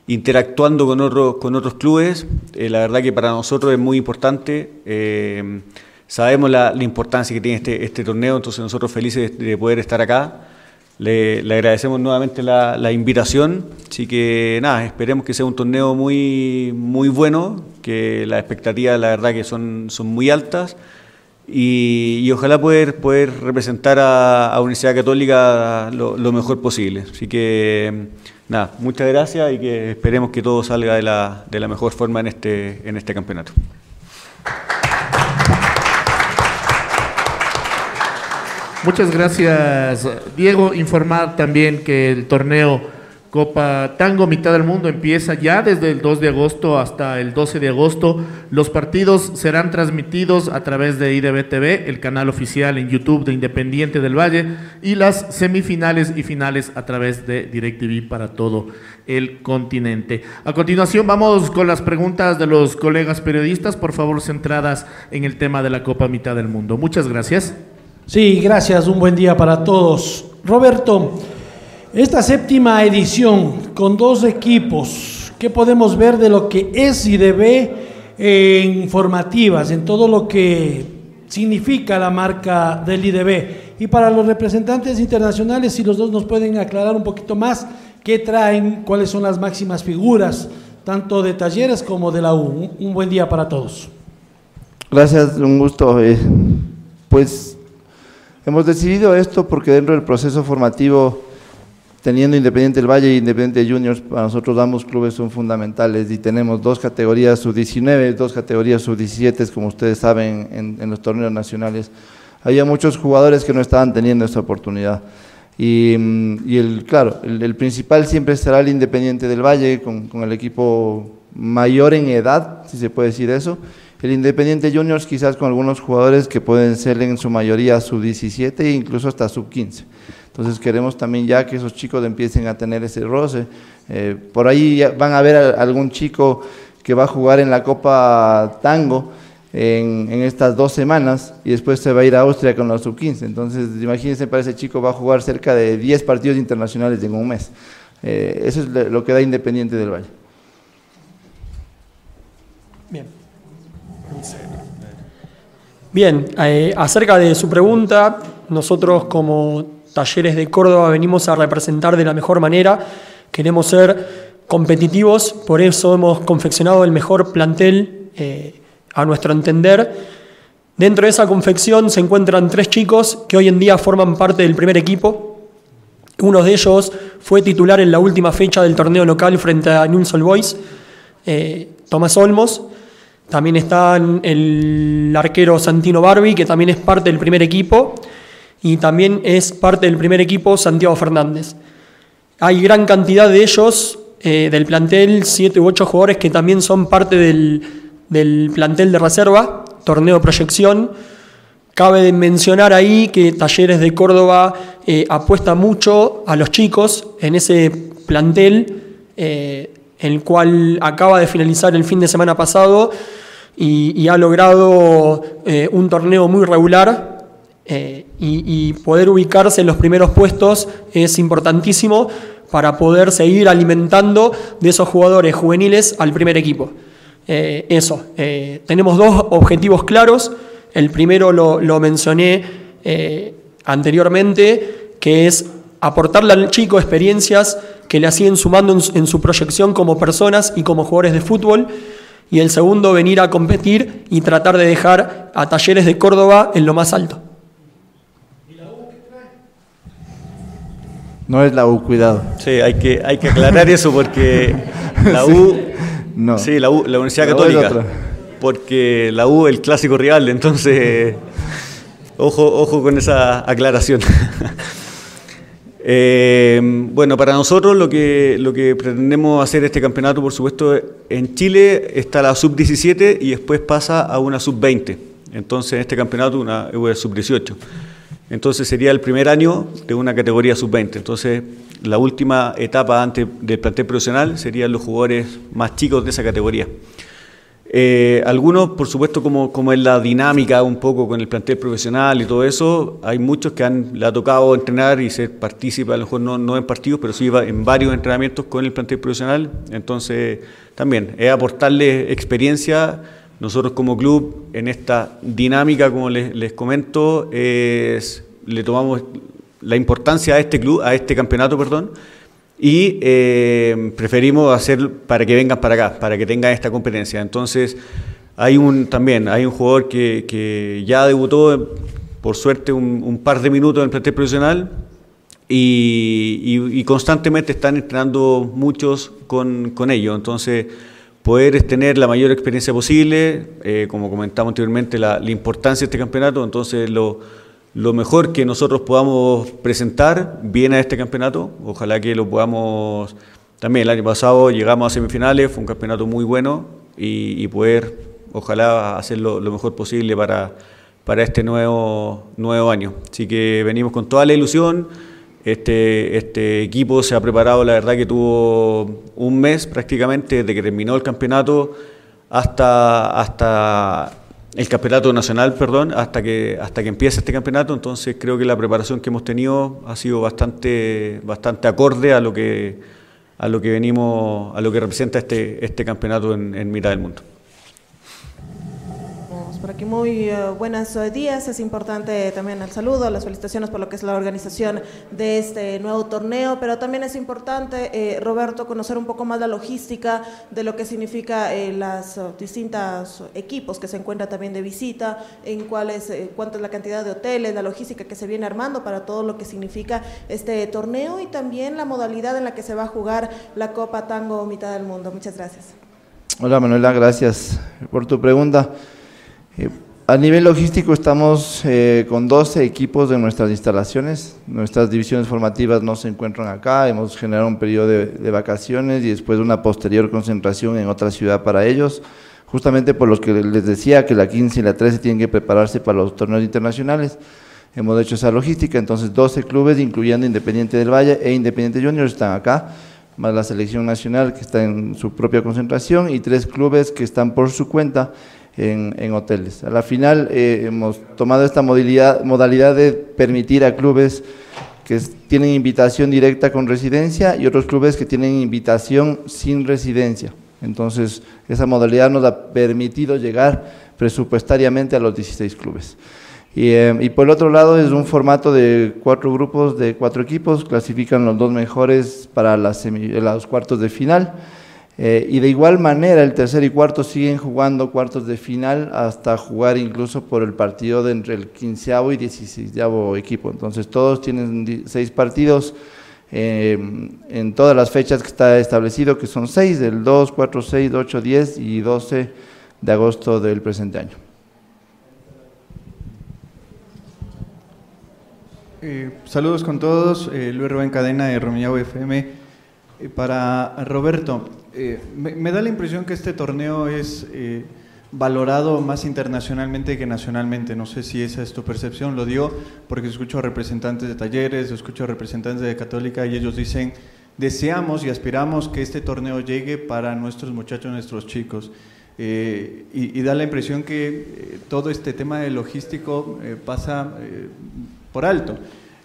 interactuando con, otro, con otros clubes, eh, la verdad que para nosotros es muy importante. Sabemos la, la, importancia que tiene este, este, torneo, entonces nosotros felices de poder estar acá. Le, le agradecemos nuevamente la, la, invitación, así que nada, esperemos que sea un torneo muy, muy bueno, que las expectativas la verdad que son, son muy altas y, y ojalá poder, poder representar a, a Universidad Católica lo, lo, mejor posible. Así que nada, muchas gracias y que esperemos que todo salga de la, de la mejor forma en este, en este campeonato. Muchas gracias, Diego. Informar también que el torneo Copa Tango Mitad del Mundo empieza ya desde el 2 de agosto hasta el 12 de agosto. Los partidos serán transmitidos a través de IDBTV, el canal oficial en YouTube de Independiente del Valle, y las semifinales y finales a través de DirecTV para todo el continente. A continuación vamos con las preguntas de los colegas periodistas, por favor centradas en el tema de la Copa Mitad del Mundo. Muchas gracias. Sí, gracias, un buen día para todos. Roberto, esta séptima edición con dos equipos, ¿qué podemos ver de lo que es y debe en formativas, en todo lo que significa la marca del IDB? Y para los representantes internacionales, si los dos nos pueden aclarar un poquito más qué traen, cuáles son las máximas figuras, tanto de talleres como de la U. Un buen día para todos. Gracias, un gusto. Eh, pues hemos decidido esto porque dentro del proceso formativo teniendo Independiente del Valle e Independiente Juniors, para nosotros ambos clubes son fundamentales y tenemos dos categorías sub-19, dos categorías sub-17, como ustedes saben, en, los torneos nacionales. Había muchos jugadores que no estaban teniendo esta oportunidad. Y, el, claro, el, principal siempre será el Independiente del Valle, con, con el equipo mayor en edad, si se puede decir eso. El Independiente Juniors quizás con algunos jugadores que pueden ser en su mayoría sub-17 e incluso hasta sub-15. Entonces queremos también ya que esos chicos empiecen a tener ese roce. Eh, por ahí van a ver algún chico que va a jugar en la Copa Tango en, estas dos semanas y después se va a ir a Austria con los sub-15. Entonces imagínense para ese chico va a jugar cerca de 10 partidos internacionales en un mes. Eh, eso es lo que da Independiente del Valle. Bien. Bien, eh, acerca de su pregunta, nosotros como Talleres de Córdoba venimos a representar de la mejor manera. Queremos ser competitivos, por eso hemos confeccionado el mejor plantel eh, a nuestro entender. Dentro de esa confección se encuentran tres chicos que hoy en día forman parte del primer equipo. Uno de ellos fue titular en la última fecha del torneo local frente a Newell's Boys, eh, Tomás Olmos. También está el arquero Santino Barbie, que también es parte del primer equipo y también es parte del primer equipo Santiago Fernández. Hay gran cantidad de ellos eh, del plantel, siete u ocho jugadores que también son parte del, plantel de reserva, torneo proyección. Cabe mencionar ahí que Talleres de Córdoba eh, apuesta mucho a los chicos en ese plantel, eh, el cual acaba de finalizar el fin de semana pasado y, ha logrado un torneo muy regular eh, y, poder ubicarse en los primeros puestos es importantísimo para poder seguir alimentando de esos jugadores juveniles al primer equipo. Eh, eso, eh, tenemos dos objetivos claros. El primero lo, mencioné anteriormente, que es aportarle al chico experiencias que le siguen sumando en su proyección como personas y como jugadores de fútbol. Y el segundo, venir a competir y tratar de dejar a Talleres de Córdoba en lo más alto. No es la U, cuidado. Sí, hay que, hay que aclarar eso porque la U, no. sí, la, U, la Universidad Católica, porque la U es el clásico rival, entonces ojo, ojo con esa aclaración. Eh, bueno, para nosotros lo que, lo que pretendemos hacer este campeonato, por supuesto, en Chile está la sub-17 y después pasa a una sub-20. Entonces, en este campeonato, una sub-18. Entonces sería el primer año de una categoría sub-20. Entonces la última etapa antes del plantel profesional serían los jugadores más chicos de esa categoría. Eh, algunos, por supuesto, como, como es la dinámica un poco con el plantel profesional y todo eso, hay muchos que han, le ha tocado entrenar y ser partícipe, a lo mejor no, no en partidos, pero sí en varios entrenamientos con el plantel profesional. Entonces, también es aportarle experiencia nosotros como club, en esta dinámica, como les, comento, es, le tomamos la importancia a este club, a este campeonato, perdón, y eh, preferimos hacer para que vengan para acá, para que tengan esta competencia. Entonces, hay un también, hay un jugador que, ya debutó, por suerte, un, par de minutos en el plantel profesional, y, constantemente están entrenando muchos con, con ellos. Entonces, poder tener la mayor experiencia posible, eh, como comentamos anteriormente, la, importancia de este campeonato, entonces lo, lo mejor que nosotros podamos presentar viene a este campeonato. Ojalá que lo podamos. También el año pasado llegamos a semifinales, fue un campeonato muy bueno y, poder, ojalá, hacerlo lo mejor posible para, para este nuevo, nuevo año. Así que venimos con toda la ilusión. Este, este equipo se ha preparado, la verdad que tuvo un mes prácticamente desde que terminó el campeonato hasta, hasta el campeonato nacional, perdón, hasta que, hasta que empiece este campeonato. Entonces creo que la preparación que hemos tenido ha sido bastante, bastante acorde a lo que, a lo que venimos, a lo que representa este, este campeonato en mitad del mundo por aquí muy uh, buenos días. Es importante también el saludo, las felicitaciones por lo que es la organización de este nuevo torneo, pero también es importante, eh, Roberto, conocer un poco más la logística de lo que significa eh, las uh, distintos equipos que se encuentran también de visita, en cuáles, eh, es la cantidad de hoteles, la logística que se viene armando para todo lo que significa este torneo y también la modalidad en la que se va a jugar la Copa Tango Mitad del Mundo. Muchas gracias. Hola Manuela, gracias por tu pregunta. Eh, a nivel logístico estamos eh, con 12 equipos de nuestras instalaciones. Nuestras divisiones formativas no se encuentran acá. Hemos generado un periodo de, vacaciones y después una posterior concentración en otra ciudad para ellos, justamente por los que les decía que la 15 y la 13 tienen que prepararse para los torneos internacionales. Hemos hecho esa logística, entonces 12 clubes, incluyendo Independiente del Valle e Independiente Junior, están acá, más la selección nacional que está en su propia concentración y tres clubes que están por su cuenta en, hoteles. A la final eh, hemos tomado esta modalidad, modalidad de permitir a clubes que tienen invitación directa con residencia y otros clubes que tienen invitación sin residencia. Entonces, esa modalidad nos ha permitido llegar presupuestariamente a los 16 clubes. Y, eh, y, por el otro lado es un formato de cuatro grupos de cuatro equipos, clasifican los dos mejores para las los cuartos de final. Eh, y de igual manera, el tercer y cuarto siguen jugando cuartos de final hasta jugar incluso por el partido de entre el quinceavo y dieciséisavo equipo. Entonces, todos tienen seis partidos eh, en todas las fechas que está establecido, que son seis, del 2, 4, 6, 8, 10 y 12 de agosto del presente año. Eh, saludos con todos, Luis Rubén Cadena de Romillao FM. para Roberto, eh, me, da la impresión que este torneo es eh, valorado más internacionalmente que nacionalmente. No sé si esa es tu percepción, lo digo porque escucho a representantes de talleres, escucho a representantes de Católica y ellos dicen, deseamos y aspiramos que este torneo llegue para nuestros muchachos, nuestros chicos. Eh, y, da la impresión que todo este tema de logístico pasa por alto.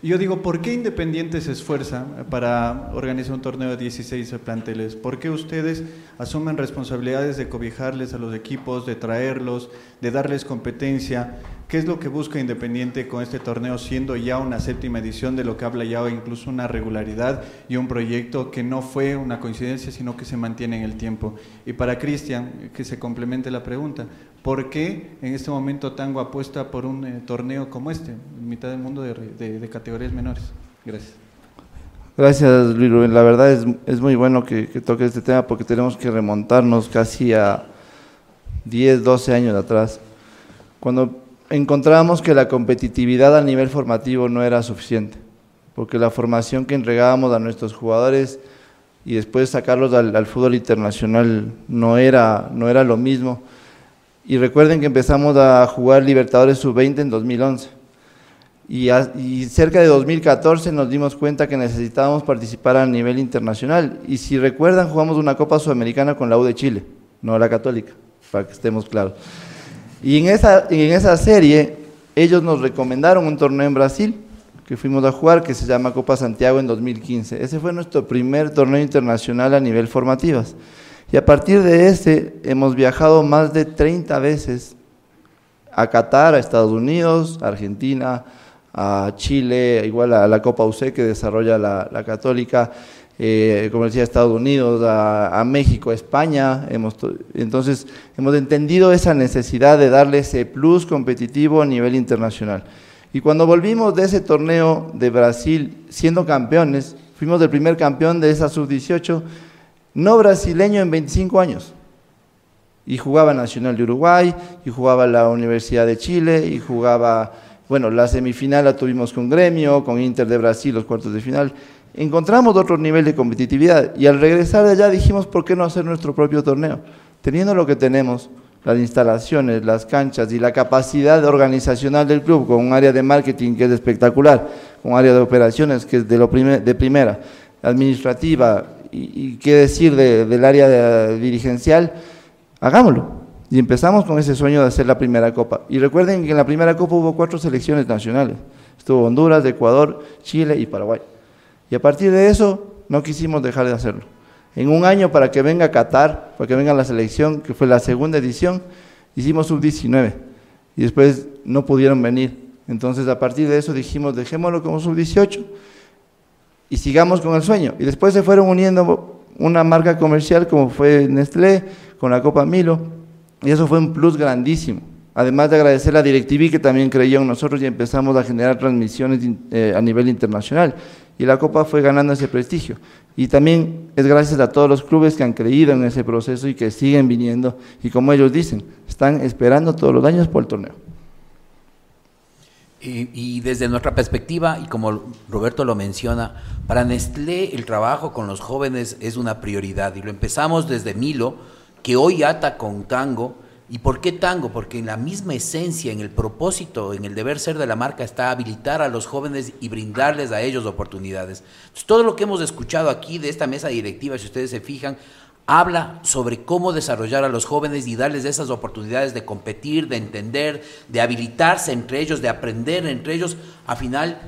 Y yo digo, ¿por qué Independiente se esfuerza para organizar un torneo de 16 planteles? ¿Por qué ustedes asumen responsabilidades de cobijarles a los equipos, de traerlos, de darles competencia? ¿Qué es lo que busca Independiente con este torneo, siendo ya una séptima edición de lo que habla ya incluso una regularidad y un proyecto que no fue una coincidencia, sino que se mantiene en el tiempo? Y para Cristian, que se complemente la pregunta, ¿Por qué en este momento Tango apuesta por un eh, torneo como este, en mitad del mundo de, categorías menores? Gracias. Gracias, Luis Rubén. La verdad es, es muy bueno que, que toque este tema porque tenemos que remontarnos casi a 10, 12 años atrás, cuando encontrábamos que la competitividad a nivel formativo no era suficiente, porque la formación que entregábamos a nuestros jugadores y después sacarlos al, al fútbol internacional no era, no era lo mismo y recuerden que empezamos a jugar Libertadores Sub-20 en 2011. Y, cerca de 2014 nos dimos cuenta que necesitábamos participar a nivel internacional. Y si recuerdan, jugamos una Copa Sudamericana con la U de Chile, no la Católica, para que estemos claros. Y en esa, en esa serie, ellos nos recomendaron un torneo en Brasil que fuimos a jugar, que se llama Copa Santiago en 2015. Ese fue nuestro primer torneo internacional a nivel formativas. Y a partir de ese hemos viajado más de 30 veces a Qatar, a Estados Unidos, a Argentina, a Chile, igual a la Copa UC que desarrolla la, Católica, eh, como decía, a Estados Unidos, a, México, a España. Entonces, hemos entendido esa necesidad de darle ese plus competitivo a nivel internacional. Y cuando volvimos de ese torneo de Brasil siendo campeones, fuimos el primer campeón de esa sub-18 no brasileño en 25 años. Y jugaba Nacional de Uruguay, y jugaba la Universidad de Chile, y jugaba Bueno, la semifinal la tuvimos con Gremio, con Inter de Brasil, los cuartos de final. Encontramos otro nivel de competitividad y al regresar de allá dijimos, ¿por qué no hacer nuestro propio torneo? Teniendo lo que tenemos, las instalaciones, las canchas y la capacidad organizacional del club, con un área de marketing que es espectacular, con un área de operaciones que es de, de primera, administrativa y, qué decir del área dirigencial, hagámoslo. Y empezamos con ese sueño de hacer la primera copa. Y recuerden que en la primera copa hubo cuatro selecciones nacionales. Estuvo Honduras, Ecuador, Chile y Paraguay. Y a partir de eso no quisimos dejar de hacerlo. En un año para que venga Qatar, para que venga la selección, que fue la segunda edición, hicimos sub-19. Y después no pudieron venir. Entonces a partir de eso dijimos, dejémoslo como sub-18 y sigamos con el sueño. Y después se fueron uniendo una marca comercial como fue Nestlé, con la Copa Milo, y eso fue un plus grandísimo. Además de agradecer a DirecTV que también creyó en nosotros y empezamos a generar transmisiones eh, a nivel internacional. Y la Copa fue ganando ese prestigio. Y también es gracias a todos los clubes que han creído en ese proceso y que siguen viniendo. Y como ellos dicen, están esperando todos los años por el torneo. Y, desde nuestra perspectiva, y como Roberto lo menciona, para Nestlé el trabajo con los jóvenes es una prioridad. Y lo empezamos desde Milo, que hoy ata con tango. ¿Y por qué tango? Porque en la misma esencia, en el propósito, en el deber ser de la marca está habilitar a los jóvenes y brindarles a ellos oportunidades. todo lo que hemos escuchado aquí de esta mesa directiva, si ustedes se fijan, habla sobre cómo desarrollar a los jóvenes y darles esas oportunidades de competir, de entender, de habilitarse entre ellos, de aprender entre ellos. A final,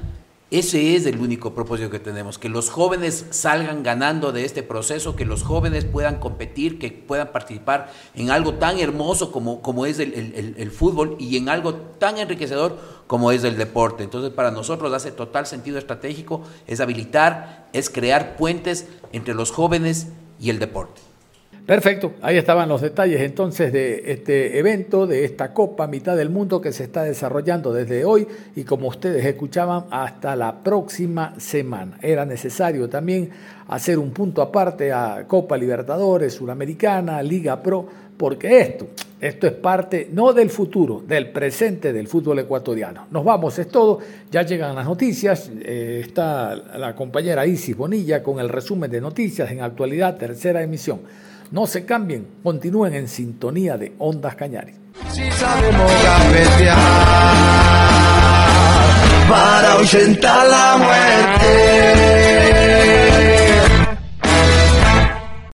ese es el único propósito que tenemos, que los jóvenes salgan ganando de este proceso, que los jóvenes puedan competir, que puedan participar en algo tan hermoso como, como es el, fútbol y en algo tan enriquecedor como es el deporte. Entonces para nosotros hace total sentido estratégico, es habilitar, es crear puentes entre los jóvenes y el deporte. Perfecto, ahí estaban los detalles entonces de este evento, de esta Copa Mitad del Mundo que se está desarrollando desde hoy y como ustedes escuchaban hasta la próxima semana. Era necesario también hacer un punto aparte a Copa Libertadores, Suramericana, Liga Pro, porque esto, esto es parte no del futuro, del presente del fútbol ecuatoriano. Nos vamos, es todo, ya llegan las noticias, eh, está la compañera Isis Bonilla con el resumen de noticias en actualidad, tercera emisión. No se cambien, continúen en sintonía de Ondas Cañares. Si sabemos para la